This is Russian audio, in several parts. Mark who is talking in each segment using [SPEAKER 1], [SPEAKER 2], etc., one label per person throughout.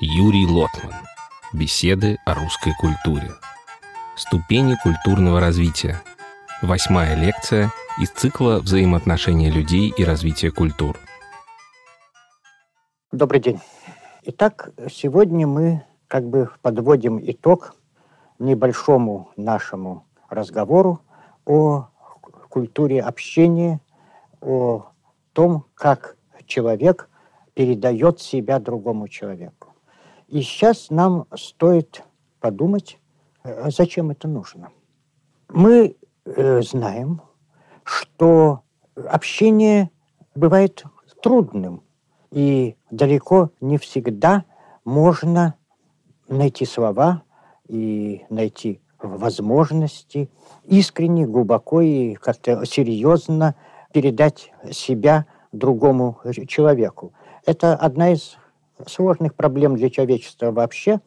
[SPEAKER 1] Юрий Лотман. Беседы о русской культуре. Ступени культурного развития. Восьмая лекция из цикла взаимоотношения людей и развития культур.
[SPEAKER 2] Добрый день. Итак, сегодня мы как бы подводим итог небольшому нашему разговору о культуре общения, о том, как человек передает себя другому человеку. И сейчас нам стоит подумать, э, зачем это нужно. Мы э, знаем, что общение бывает трудным, и далеко не всегда можно найти слова и найти возможности искренне, глубоко и как-то серьезно передать себя другому человеку. Это одна из сложных проблем для человечества вообще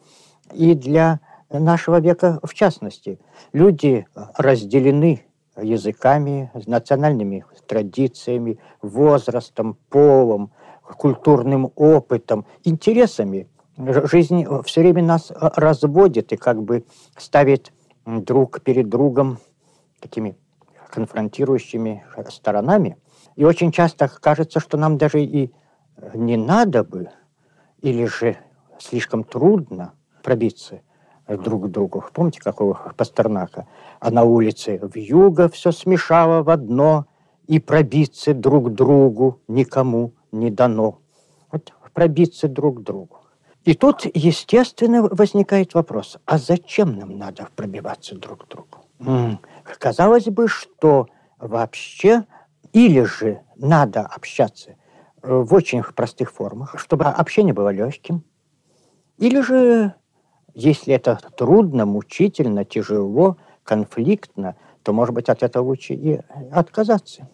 [SPEAKER 2] и для нашего века в частности. Люди разделены языками, национальными традициями, возрастом, полом, культурным опытом, интересами. Жизнь все время нас разводит и как бы ставит друг перед другом такими конфронтирующими сторонами. И очень часто кажется, что нам даже и не надо бы, или же слишком трудно пробиться друг к другу. Помните, какого Пастернака? А на улице в юго все смешало в одно, и пробиться друг к другу никому не дано. Вот пробиться друг к другу. И тут, естественно, возникает вопрос, а зачем нам надо пробиваться друг к другу? М-м, казалось бы, что вообще или же надо общаться в очень простых формах, чтобы общение было легким, или же, если это трудно, мучительно, тяжело, конфликтно, то, может быть, от этого лучше и отказаться.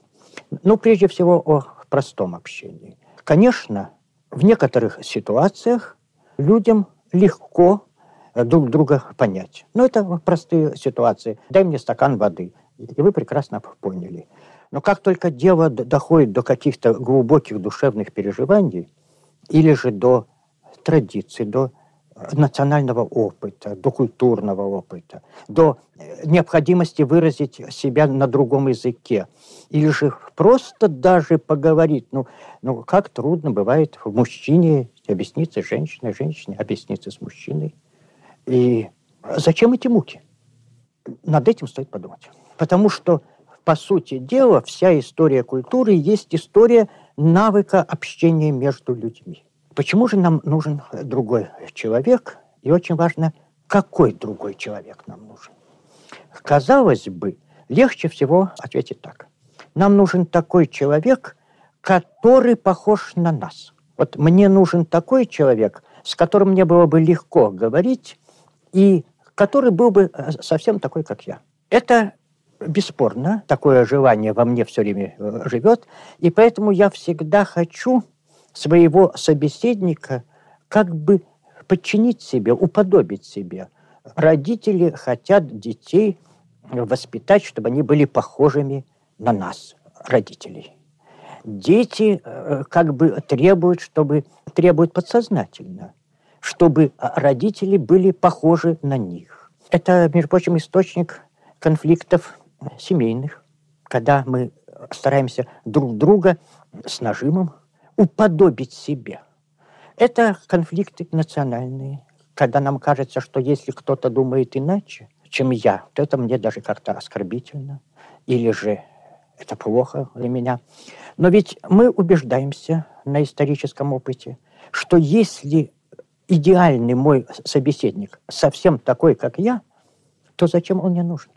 [SPEAKER 2] Ну, прежде всего, о простом общении. Конечно, в некоторых ситуациях людям легко э, друг друга понять. Но это простые ситуации. Дай мне стакан воды. И вы прекрасно поняли. Но как только дело доходит до каких-то глубоких душевных переживаний, или же до традиций, до э, национального опыта, до культурного опыта, до э, необходимости выразить себя на другом языке, или же просто даже поговорить. Ну, ну как трудно бывает в мужчине объясниться с женщиной, женщине объясниться с мужчиной. И зачем эти муки? Над этим стоит подумать. Потому что, по сути дела, вся история культуры есть история навыка общения между людьми. Почему же нам нужен другой человек? И очень важно, какой другой человек нам нужен. Казалось бы, легче всего ответить так. Нам нужен такой человек, который похож на нас. Вот мне нужен такой человек, с которым мне было бы легко говорить, и который был бы э, совсем такой, как я. Это бесспорно, такое желание во мне все время э, живет, и поэтому я всегда хочу своего собеседника как бы подчинить себе, уподобить себе. Родители хотят детей воспитать, чтобы они были похожими на нас, родителей дети э, как бы требуют, чтобы требуют подсознательно, чтобы родители были похожи на них. Это, между прочим, источник конфликтов семейных, когда мы стараемся друг друга с нажимом уподобить себе. Это конфликты национальные, когда нам кажется, что если кто-то думает иначе, чем я, то это мне даже как-то оскорбительно. Или же это плохо для меня. Но ведь мы убеждаемся на историческом опыте, что если идеальный мой собеседник совсем такой, как я, то зачем он мне нужен?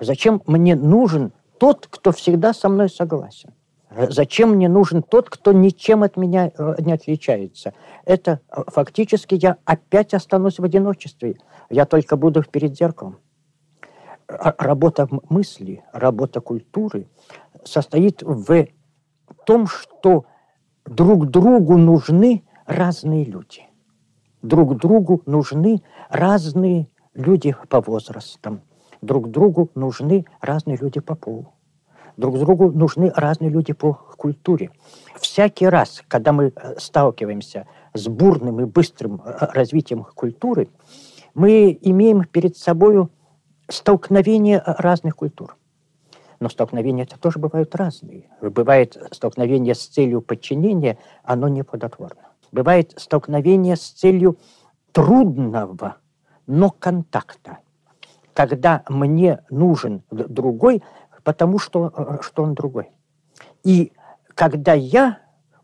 [SPEAKER 2] Зачем мне нужен тот, кто всегда со мной согласен? Зачем мне нужен тот, кто ничем от меня э, не отличается? Это э, фактически я опять останусь в одиночестве. Я только буду перед зеркалом. Работа мысли, работа культуры состоит в том, что друг другу нужны разные люди. Друг другу нужны разные люди по возрастам. Друг другу нужны разные люди по полу. Друг другу нужны разные люди по культуре. Всякий раз, когда мы э, сталкиваемся с бурным и быстрым развитием культуры, мы имеем перед собой столкновение разных культур. Но столкновения это тоже бывают разные. Бывает столкновение с целью подчинения, оно не плодотворно. Бывает столкновение с целью трудного, но контакта. Когда мне нужен другой, потому что, что он другой. И когда я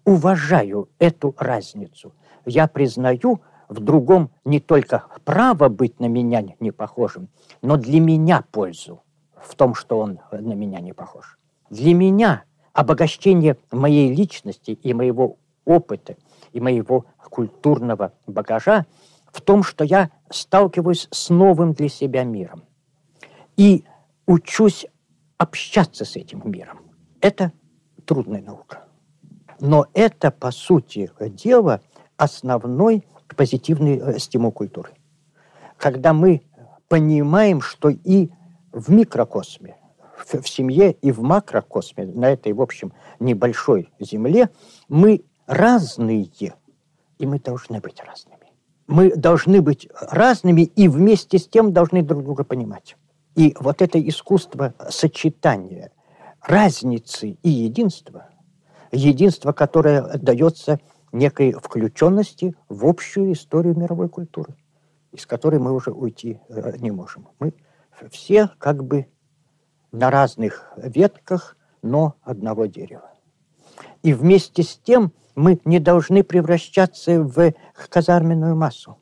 [SPEAKER 2] уважаю эту разницу, я признаю в другом не только право быть на меня не похожим, но для меня пользу в том, что он на меня не похож. Для меня обогащение моей личности и моего опыта, и моего культурного багажа в том, что я сталкиваюсь с новым для себя миром и учусь общаться с этим миром. Это трудная наука. Но это, по сути дела, основной позитивный э, стимул культуры. Когда мы понимаем, что и в микрокосме, в, в семье и в макрокосме, на этой, в общем, небольшой земле, мы разные, и мы должны быть разными. Мы должны быть разными и вместе с тем должны друг друга понимать. И вот это искусство сочетания разницы и единства, единство, которое дается некой включенности в общую историю мировой культуры, из которой мы уже уйти э, не можем. Мы все как бы на разных ветках, но одного дерева. И вместе с тем мы не должны превращаться в казарменную массу.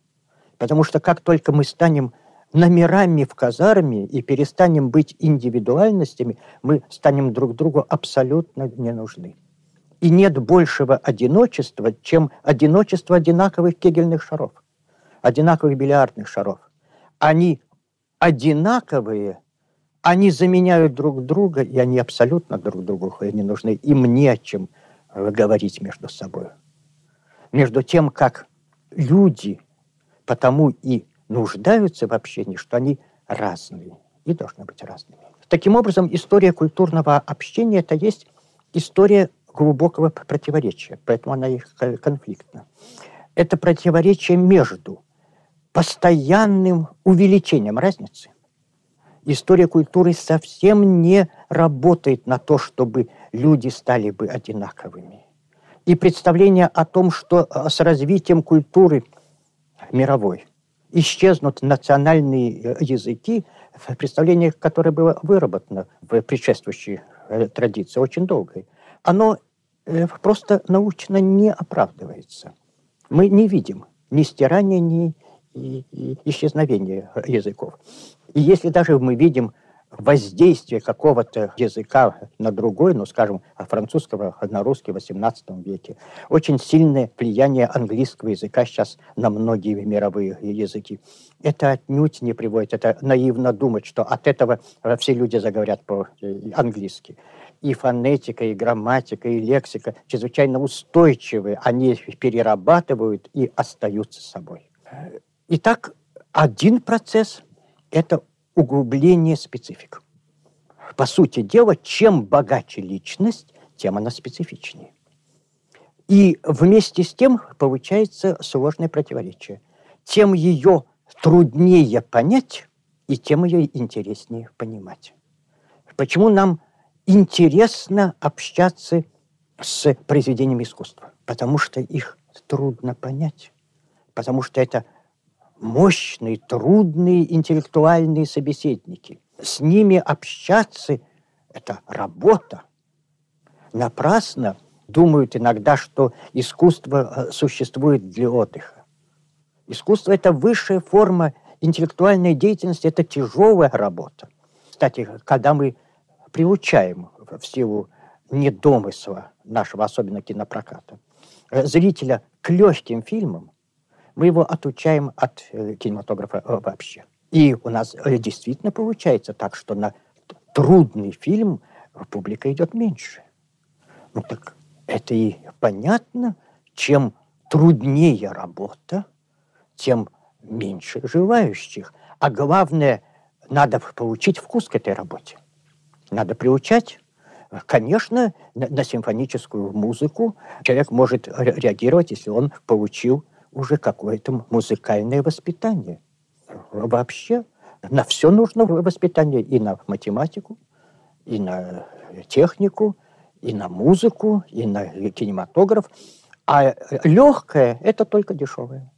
[SPEAKER 2] Потому что как только мы станем номерами в казарме и перестанем быть индивидуальностями, мы станем друг другу абсолютно не нужны. И нет большего одиночества, чем одиночество одинаковых кегельных шаров, одинаковых бильярдных шаров. Они одинаковые, они заменяют друг друга, и они абсолютно друг другу не нужны. Им не о чем говорить между собой. Между тем, как люди потому и нуждаются в общении, что они разные и должны быть разными. Таким образом, история культурного общения – это есть история глубокого противоречия, поэтому она и конфликтна. Это противоречие между постоянным увеличением разницы. История культуры совсем не работает на то, чтобы люди стали бы одинаковыми. И представление о том, что э, с развитием культуры мировой исчезнут национальные э, языки, представление, которое было выработано в предшествующей э, традиции, очень долгой, оно просто научно не оправдывается. Мы не видим ни стирания, ни и, и исчезновение языков. И если даже мы видим воздействие какого-то языка на другой, ну, скажем, французского на русский в XVIII веке, очень сильное влияние английского языка сейчас на многие мировые языки. Это отнюдь не приводит, это наивно думать, что от этого все люди заговорят по-английски. И фонетика, и грамматика, и лексика чрезвычайно устойчивые, они перерабатывают и остаются собой. Итак, один процесс – это углубление специфик. По сути дела, чем богаче личность, тем она специфичнее. И вместе с тем получается сложное противоречие. Тем ее труднее понять, и тем ее интереснее понимать. Почему нам интересно общаться с произведениями искусства? Потому что их трудно понять. Потому что это мощные, трудные интеллектуальные собеседники. С ними общаться – это работа. Напрасно думают иногда, что искусство э, существует для отдыха. Искусство – это высшая форма интеллектуальной деятельности, это тяжелая работа. Кстати, когда мы приучаем в силу недомысла нашего, особенно кинопроката, э, зрителя к легким фильмам, мы его отучаем от э, кинематографа э, вообще. И у нас э, действительно получается так, что на трудный фильм публика идет меньше. Ну так это и понятно, чем труднее работа, тем меньше желающих. А главное, надо получить вкус к этой работе. Надо приучать. Конечно, на, на симфоническую музыку человек может реагировать, если он получил уже какое-то музыкальное воспитание. Вообще на все нужно воспитание и на математику, и на технику, и на музыку, и на кинематограф. А легкое – это только дешевое.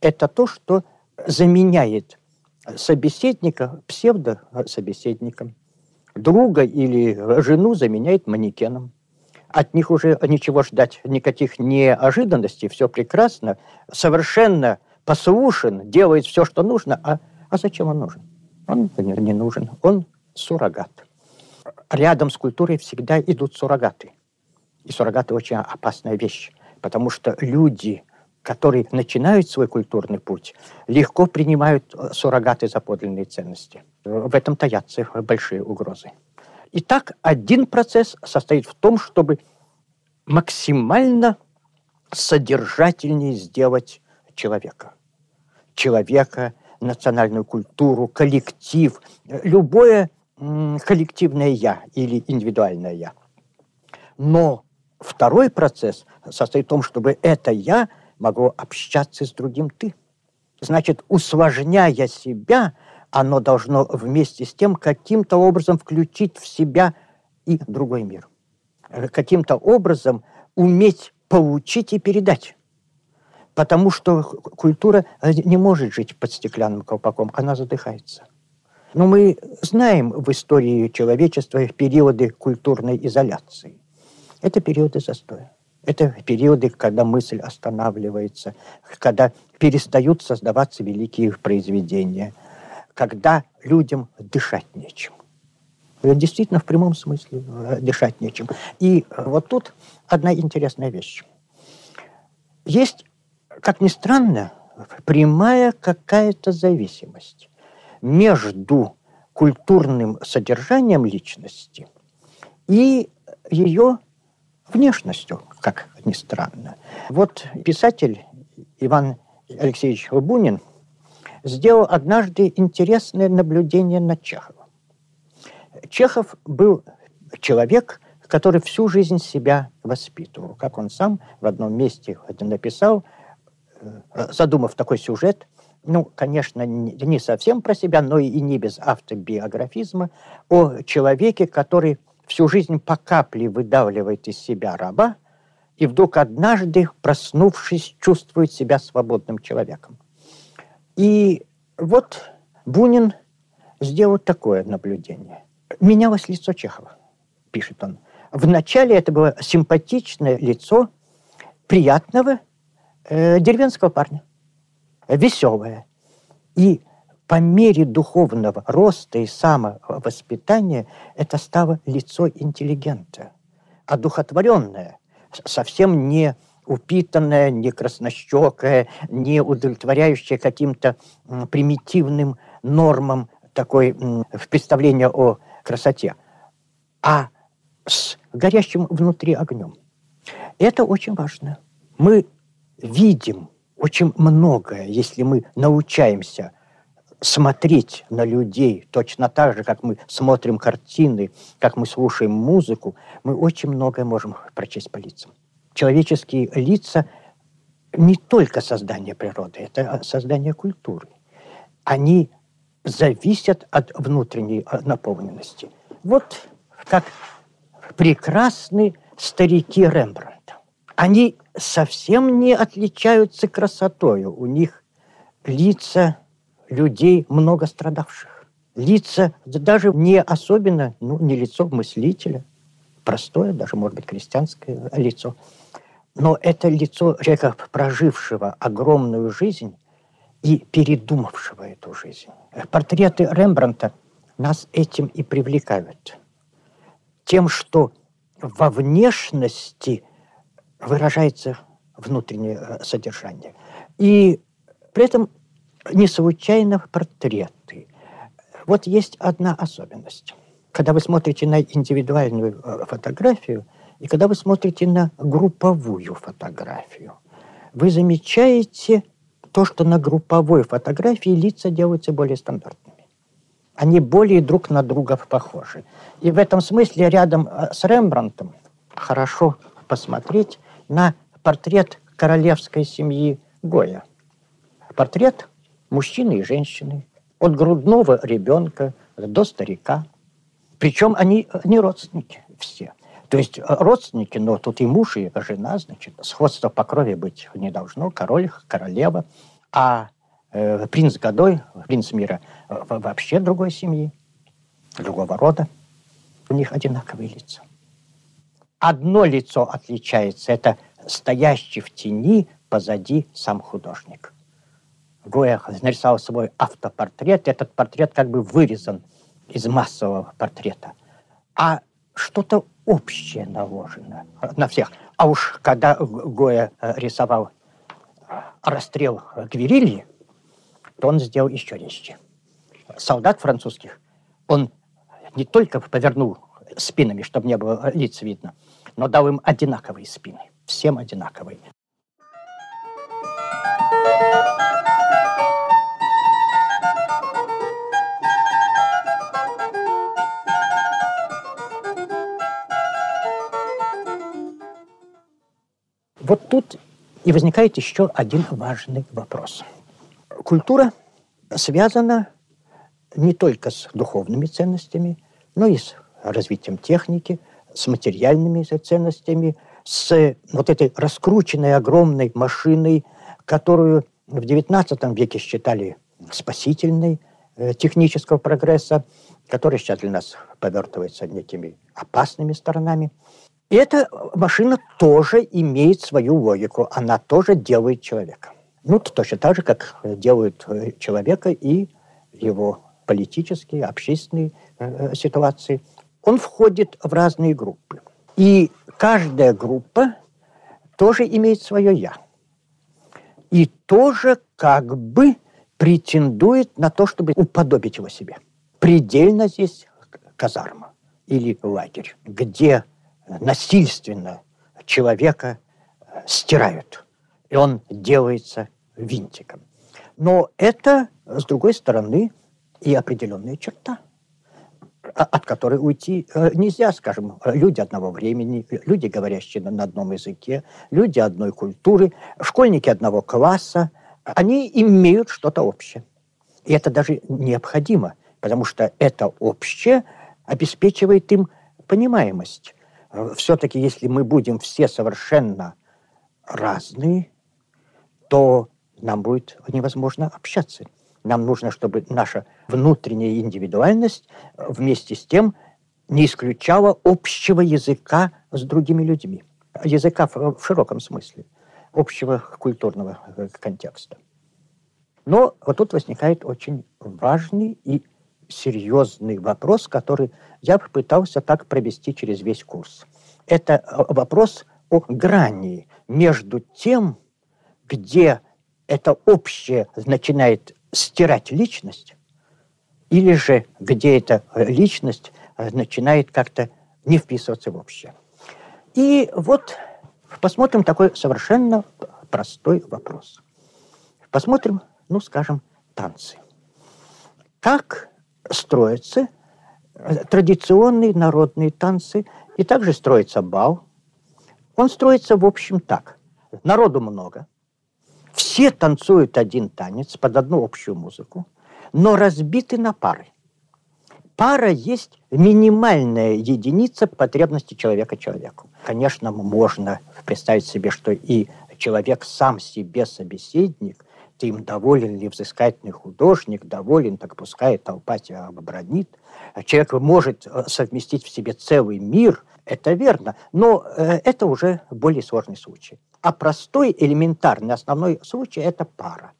[SPEAKER 2] Это то, что заменяет собеседника псевдособеседником. Друга или жену заменяет манекеном. От них уже ничего ждать, никаких неожиданностей, все прекрасно, совершенно послушен, делает все, что нужно. А, а зачем он нужен? Он не нужен, он суррогат. Рядом с культурой всегда идут суррогаты. И суррогаты очень опасная вещь, потому что люди, которые начинают свой культурный путь, легко принимают э, суррогаты за подлинные ценности. В этом таятся большие угрозы. Итак, один процесс состоит в том, чтобы максимально содержательнее сделать человека. Человека, национальную культуру, коллектив, любое коллективное «я» или индивидуальное «я». Но второй процесс состоит в том, чтобы это «я» могло общаться с другим «ты». Значит, усложняя себя, оно должно вместе с тем каким-то образом включить в себя и другой мир. Каким-то образом уметь получить и передать. Потому что культура не может жить под стеклянным колпаком, она задыхается. Но мы знаем в истории человечества периоды культурной изоляции. Это периоды застоя. Это периоды, когда мысль останавливается, когда перестают создаваться великие произведения, когда людям дышать нечем. Действительно, в прямом смысле э, дышать нечем. И вот тут одна интересная вещь. Есть, как ни странно, прямая какая-то зависимость между культурным содержанием личности и ее внешностью, как ни странно. Вот писатель Иван Алексеевич Бунин сделал однажды интересное наблюдение над Чеховым. Чехов был человек, который всю жизнь себя воспитывал. Как он сам в одном месте написал, э, задумав такой сюжет, ну, конечно, не совсем про себя, но и не без автобиографизма, о человеке, который всю жизнь по капле выдавливает из себя раба, и вдруг однажды, проснувшись, чувствует себя свободным человеком. И вот Бунин сделал такое наблюдение. Менялось лицо Чехова, пишет он. Вначале это было симпатичное лицо приятного э, деревенского парня веселая. И по мере духовного роста и самовоспитания это стало лицо интеллигента, одухотворенное, совсем не упитанное, не краснощекое, не удовлетворяющее каким-то примитивным нормам такой представления о красоте, а с горящим внутри огнем. Это очень важно. Мы видим очень многое, если мы научаемся смотреть на людей точно так же, как мы смотрим картины, как мы слушаем музыку, мы очень многое можем прочесть по лицам. Человеческие лица не только создание природы, это создание культуры. Они зависят от внутренней наполненности. Вот как прекрасны старики Рембрандта. Они совсем не отличаются красотою. У них лица людей, много страдавших. Лица даже не особенно, ну, не лицо мыслителя, простое, даже, может быть, крестьянское лицо. Но это лицо человека, прожившего огромную жизнь и передумавшего эту жизнь. Портреты Рембранта нас этим и привлекают. Тем, что во внешности – выражается внутреннее э, содержание. И при этом не случайно портреты. Вот есть одна особенность. Когда вы смотрите на индивидуальную э, фотографию и когда вы смотрите на групповую фотографию, вы замечаете то, что на групповой фотографии лица делаются более стандартными. Они более друг на друга похожи. И в этом смысле рядом э, с Рембрандтом хорошо посмотреть на портрет королевской семьи Гоя. Портрет мужчины и женщины, от грудного ребенка до старика. Причем они не родственники все. То есть э, родственники, но тут и муж, и жена, значит, сходство по крови быть не должно, король, королева. А э, принц Годой, принц мира, э, вообще другой семьи, другого рода. У них одинаковые лица. Одно лицо отличается, это стоящий в тени позади сам художник. Гоя нарисовал свой автопортрет. Этот портрет как бы вырезан из массового портрета. А что-то общее наложено на всех. А уж когда Гоя э, рисовал расстрел Гвирильи, то он сделал еще резче. Солдат французских он не только повернул спинами, чтобы не было лиц видно, но дал им одинаковые спины. Всем одинаковые. Вот тут и возникает еще один важный вопрос. Культура связана не только с духовными ценностями, но и с развитием техники, с материальными ценностями, с вот этой раскрученной огромной машиной, которую в XIX веке считали спасительной э, технического прогресса, который сейчас для нас повертывается некими опасными сторонами. И эта машина тоже имеет свою логику, она тоже делает человека. Ну, точно так же, как делают э, человека и его политические, общественные э, ситуации. Он входит в разные группы. И каждая группа тоже имеет свое «я». И тоже как бы претендует на то, чтобы уподобить его себе. Предельно здесь казарма или лагерь, где насильственно человека стирают, и он делается винтиком. Но это, с другой стороны, и определенная черта, от которой уйти э, нельзя, скажем, люди одного времени, люди, говорящие на одном языке, люди одной культуры, школьники одного класса, они имеют что-то общее. И это даже необходимо, потому что это общее обеспечивает им понимаемость все-таки, если мы будем все совершенно разные, то нам будет невозможно общаться. Нам нужно, чтобы наша внутренняя индивидуальность вместе с тем не исключала общего языка с другими людьми. Языка в широком смысле, общего культурного э, контекста. Но вот тут возникает очень важный и серьезный вопрос, который я пытался так провести через весь курс. Это э, вопрос о грани между тем, где это общее начинает стирать личность, или же где эта личность э, начинает как-то не вписываться в общее. И вот посмотрим такой совершенно простой вопрос. Посмотрим, ну, скажем, танцы. Как строятся э, традиционные народные танцы, и также строится бал. Он строится, в общем, так. Народу много. Все танцуют один танец под одну общую музыку, но разбиты на пары. Пара есть минимальная единица потребности человека человеку. Конечно, можно представить себе, что и человек сам себе собеседник, ты им доволен ли взыскательный художник, доволен, так пускай толпа тебя обобранит. Человек может э, совместить в себе целый мир, это верно, но э, это уже более сложный случай. А простой, элементарный, основной случай – это пара.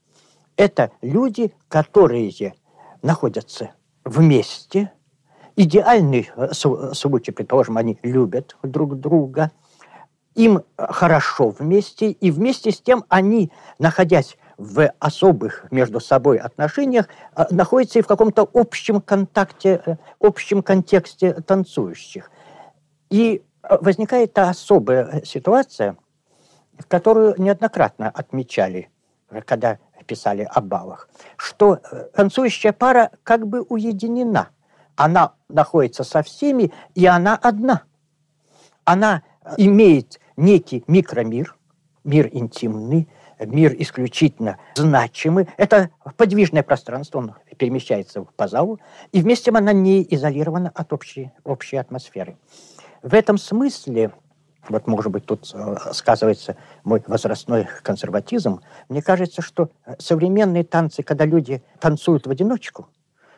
[SPEAKER 2] Это люди, которые находятся вместе. Идеальный э, случай, предположим, они любят друг друга, им хорошо вместе, и вместе с тем они, находясь в особых между собой отношениях а, находится и в каком-то общем контакте, э, общем контексте танцующих. И э, возникает та особая ситуация, которую неоднократно отмечали, когда писали о балах, что э, танцующая пара как бы уединена. Она находится со всеми, и она одна. Она имеет некий микромир, мир интимный, мир исключительно значимый. Это подвижное пространство, он перемещается по залу, и вместе она не изолирована от общей, общей атмосферы. В этом смысле, вот может быть тут э, сказывается мой возрастной консерватизм, мне кажется, что современные танцы, когда люди танцуют в одиночку,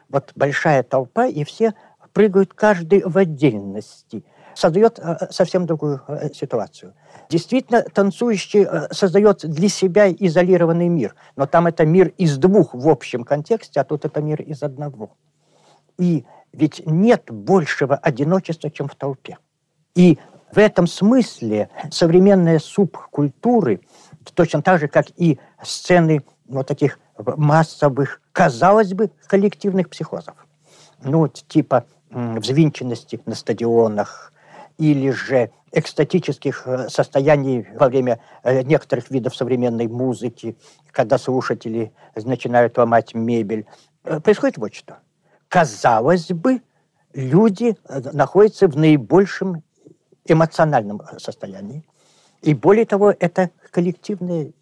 [SPEAKER 2] вот большая толпа, и все прыгают каждый в отдельности – создает э, совсем другую э, ситуацию. Действительно, танцующий э, создает для себя изолированный мир, но там это мир из двух в общем контексте, а тут это мир из одного. И ведь нет большего одиночества, чем в толпе. И в этом смысле современные субкультуры, точно так же, как и сцены вот таких массовых, казалось бы, коллективных психозов. Ну, типа взвинченности на стадионах, или же экстатических э, состояний во время э, некоторых видов современной музыки, когда слушатели начинают ломать мебель. Э, происходит вот что. Казалось бы, люди находятся в наибольшем эмоциональном состоянии. И более того, это коллективное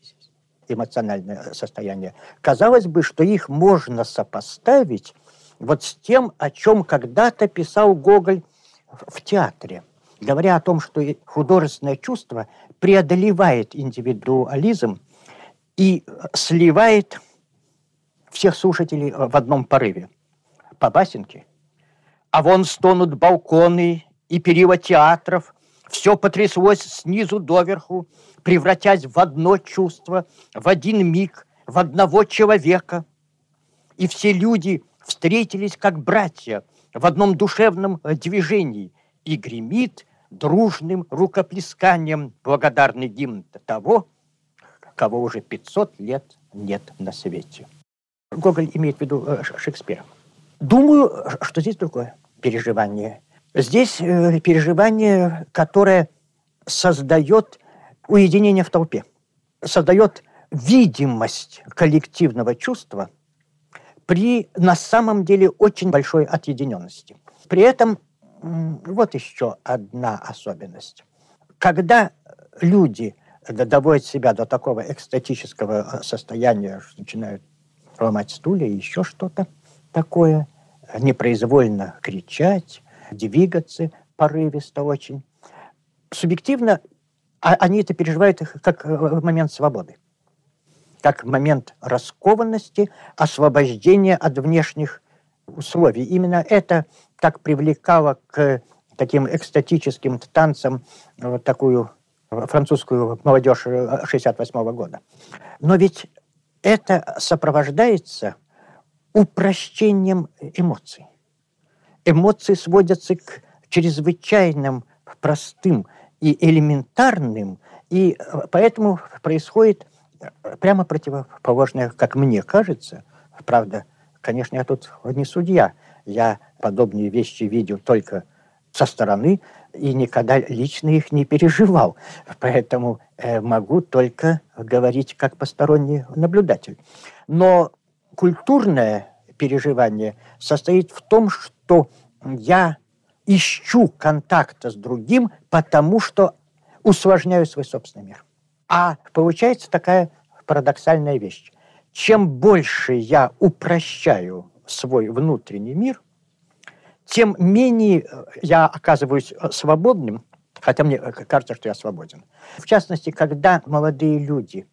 [SPEAKER 2] эмоциональное состояние. Казалось бы, что их можно сопоставить вот с тем, о чем когда-то писал Гоголь в театре – говоря о том, что художественное чувство преодолевает индивидуализм и сливает всех слушателей э, в одном порыве. По басенке. А вон стонут балконы и перила театров, все потряслось снизу доверху, превратясь в одно чувство, в один миг, в одного человека. И все люди встретились как братья в одном душевном э, движении, и гремит дружным рукоплесканием благодарный гимн того, кого уже 500 лет нет на свете. Гоголь имеет в виду э, Шекспира. Думаю, что здесь другое переживание. Здесь э, переживание, которое создает уединение в толпе, создает видимость коллективного чувства при на самом деле очень большой отъединенности. При этом вот еще одна особенность. Когда люди доводят себя до такого экстатического э, состояния, что начинают ломать стулья и еще что-то такое, непроизвольно кричать, двигаться порывисто очень. Субъективно а они это переживают как э, момент свободы, как момент раскованности, освобождения от внешних условий. Именно это так привлекало к таким экстатическим танцам вот такую французскую молодежь 68 -го года. Но ведь это сопровождается упрощением эмоций. Эмоции сводятся к чрезвычайным простым и элементарным, и поэтому происходит прямо противоположное, как мне кажется, правда, конечно, я тут не судья, я подобные вещи видел только со стороны и никогда лично их не переживал. Поэтому э, могу только говорить как посторонний наблюдатель. Но культурное переживание состоит в том, что я ищу контакта с другим, потому что усложняю свой собственный мир. А получается такая парадоксальная вещь. Чем больше я упрощаю свой внутренний мир, тем менее э, я оказываюсь э, свободным, хотя мне э, кажется, что я свободен. В частности, когда молодые люди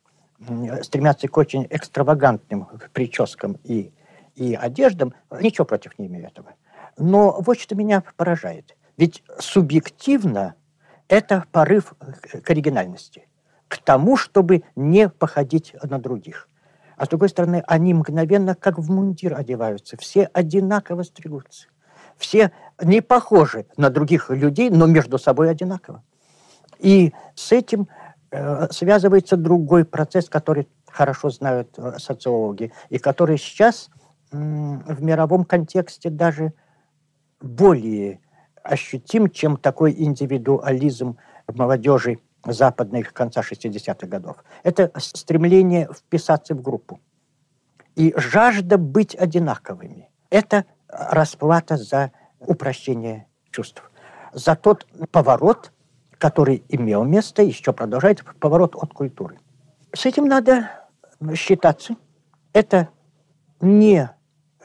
[SPEAKER 2] стремятся к очень экстравагантным прическам и, и одеждам, ничего против не имею этого. Но вот что меня поражает. Ведь субъективно это порыв к оригинальности, к тому, чтобы не походить на других. А с другой стороны, они мгновенно как в мундир одеваются, все одинаково стригутся. Все не похожи на других людей, но между собой одинаково. И с этим э, связывается другой процесс, который хорошо знают э, социологи, и который сейчас э, в мировом контексте даже более ощутим, чем такой индивидуализм молодежи западных конца 60-х годов. Это стремление вписаться в группу. и жажда быть одинаковыми. Это расплата за упрощение чувств, за тот поворот, который имел место, еще продолжает поворот от культуры. С этим надо считаться. Это не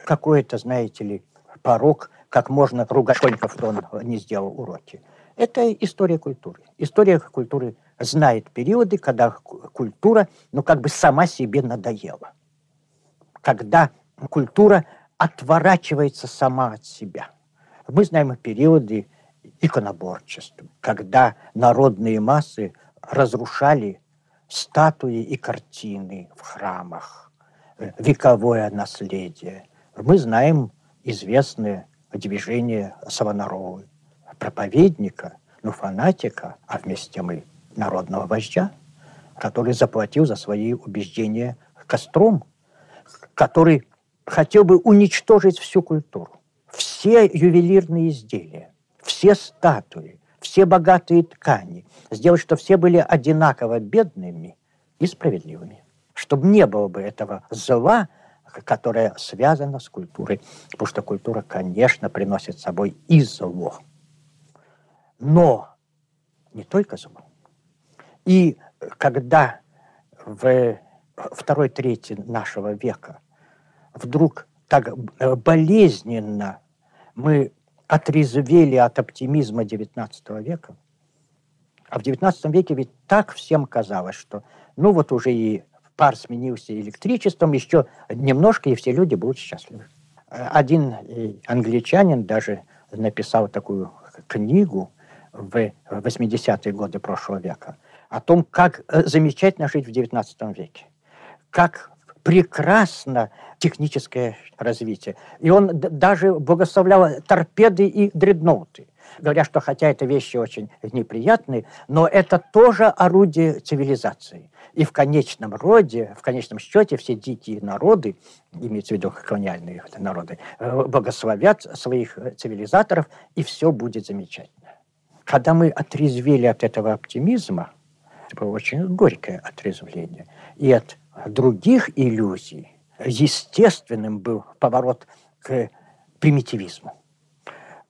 [SPEAKER 2] какой-то, знаете ли, порог, как можно ругать школьников, что он не сделал уроки. Это история культуры. История культуры знает периоды, когда культура, ну, как бы сама себе надоела. Когда культура отворачивается сама от себя. Мы знаем периоды иконоборчества, когда народные массы разрушали статуи и картины в храмах, э, вековое наследие. Мы знаем известное движение Савонаровы, проповедника, ну, фанатика, а вместе мы народного вождя, который заплатил за свои убеждения костром, который хотел бы уничтожить всю культуру, все ювелирные изделия, все статуи, все богатые ткани, сделать, чтобы все были одинаково бедными и справедливыми. Чтобы не было бы этого зла, которое связано с культурой. Потому что культура, конечно, приносит с собой и зло. Но не только зло. И когда в второй трети нашего века вдруг так болезненно мы отрезвели от оптимизма XIX века, а в XIX веке ведь так всем казалось, что ну вот уже и пар сменился электричеством, еще немножко, и все люди будут счастливы. Один э, англичанин даже написал такую книгу в 80-е годы прошлого века о том, как э, замечательно жить в XIX веке, как прекрасно техническое развитие. И он даже благословлял торпеды и дредноуты. Говоря, что хотя это вещи очень неприятные, но это тоже орудие цивилизации. И в конечном роде, в конечном счете, все дикие народы, имеется в виду колониальные народы, э, благословят своих цивилизаторов, и все будет замечательно. Когда мы отрезвели от этого оптимизма, это было очень горькое отрезвление, и от других иллюзий естественным был поворот к примитивизму.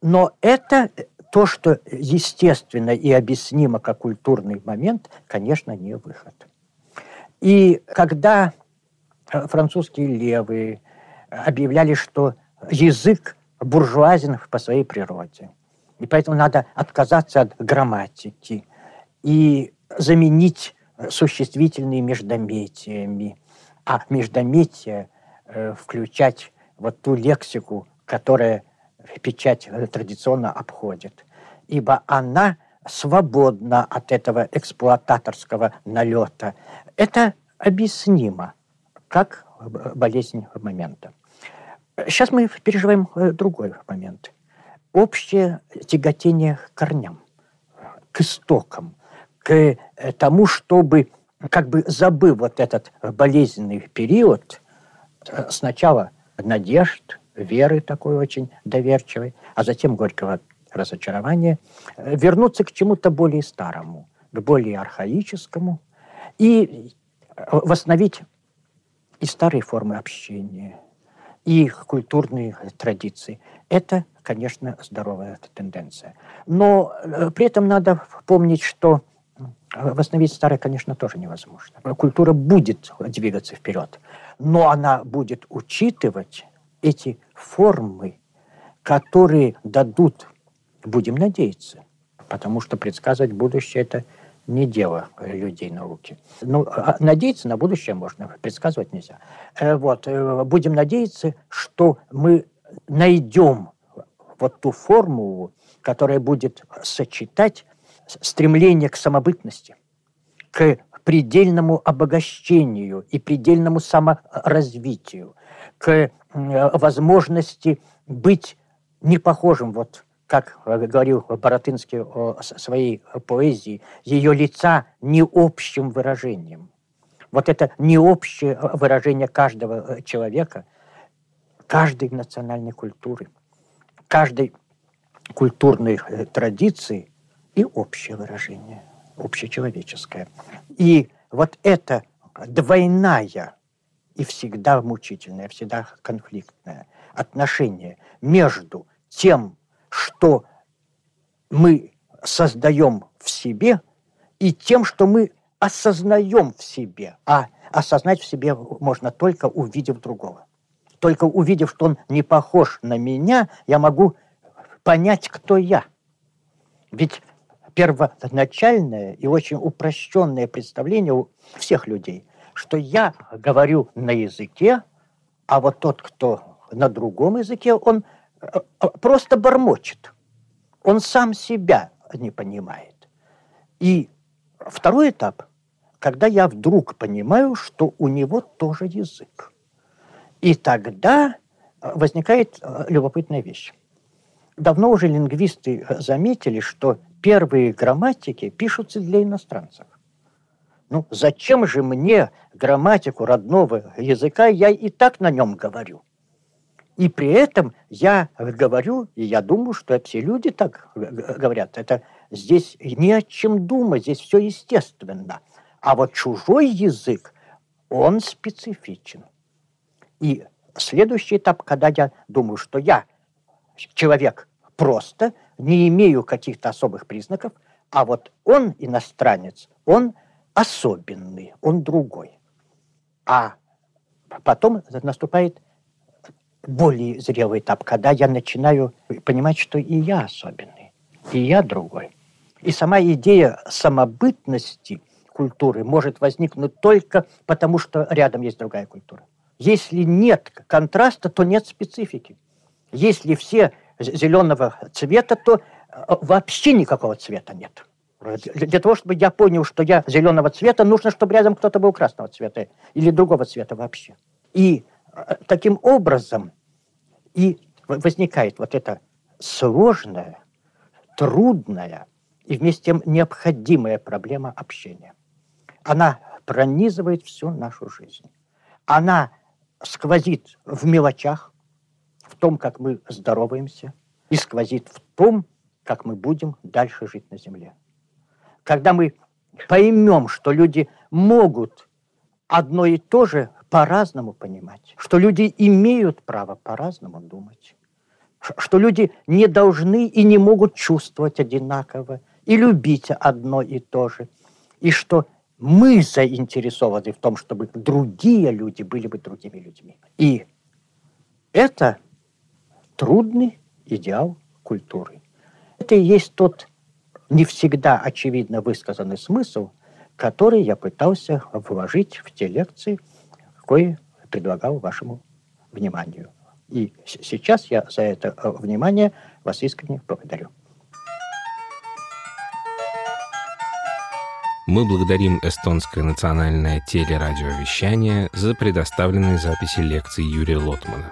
[SPEAKER 2] Но это то, что естественно и объяснимо как культурный момент, конечно, не выход. И когда французские левые объявляли, что язык буржуазен по своей природе, и поэтому надо отказаться от грамматики и заменить существительные междометиями, а междометия э, включать вот ту лексику, которая печать традиционно обходит. Ибо она свободна от этого эксплуататорского налета. Это объяснимо как болезнь момента. Сейчас мы переживаем э, другой момент. Общее тяготение к корням, к истокам, к э, тому, чтобы, как бы забыв вот этот болезненный период, э, сначала надежд, веры такой очень доверчивой, а затем горького разочарования, э, вернуться к чему-то более старому, к более архаическому и восстановить и старые формы общения, и культурные традиции. Это, конечно, здоровая тенденция. Но при этом надо помнить, что Восстановить старое, конечно, тоже невозможно. Культура будет двигаться вперед, но она будет учитывать эти формы, которые дадут, будем надеяться, потому что предсказывать будущее – это не дело людей науки. Ну, а надеяться на будущее можно, предсказывать нельзя. Э, вот, э, будем надеяться, что мы найдем вот ту формулу, которая будет сочетать стремление к самобытности, к предельному обогащению и предельному саморазвитию, к возможности быть не похожим, вот как говорил Боротынский о своей поэзии, ее лица не общим выражением. Вот это не общее выражение каждого человека, каждой национальной культуры, каждой культурной традиции – и общее выражение, общечеловеческое. И вот эта двойная и всегда мучительное, всегда конфликтное отношение между тем, что мы создаем в себе, и тем, что мы осознаем в себе. А осознать в себе можно только увидев другого. Только увидев, что он не похож на меня, я могу понять, кто я. Ведь первоначальное и очень упрощенное представление у всех людей, что я говорю на языке, а вот тот, кто на другом языке, он просто бормочет. Он сам себя не понимает. И второй этап, когда я вдруг понимаю, что у него тоже язык. И тогда э, возникает любопытная вещь. Давно уже лингвисты заметили, что первые грамматики пишутся для иностранцев. Ну, зачем же мне грамматику родного языка, я и так на нем говорю. И при этом я говорю, и я думаю, что все люди так говорят. Это здесь не о чем думать, здесь все естественно. А вот чужой язык, он специфичен. И следующий этап, когда я думаю, что я человек просто, не имею каких-то особых признаков, а вот он, иностранец, он особенный, он другой. А потом наступает более зрелый этап, когда я начинаю понимать, что и я особенный, и я другой. И сама идея самобытности культуры может возникнуть только потому, что рядом есть другая культура. Если нет контраста, то нет специфики. Если все зеленого цвета, то э, вообще никакого цвета нет. Для того, чтобы я понял, что я зеленого цвета, нужно, чтобы рядом кто-то был красного цвета или другого цвета вообще. И таким образом и возникает вот эта сложная, трудная и вместе с тем необходимая проблема общения. Она пронизывает всю нашу жизнь. Она сквозит в мелочах, в том, как мы здороваемся, и сквозит в том, как мы будем дальше жить на Земле. Когда мы поймем, что люди могут одно и то же по-разному понимать, что люди имеют право по-разному думать, что люди не должны и не могут чувствовать одинаково и любить одно и то же, и что мы заинтересованы в том, чтобы другие люди были бы другими людьми. И это трудный идеал культуры. Это и есть тот не всегда очевидно высказанный смысл, который я пытался вложить в те лекции, которые предлагал вашему вниманию. И сейчас я за это э, внимание вас искренне благодарю.
[SPEAKER 1] Мы благодарим эстонское национальное телерадиовещание за предоставленные записи лекций Юрия Лотмана.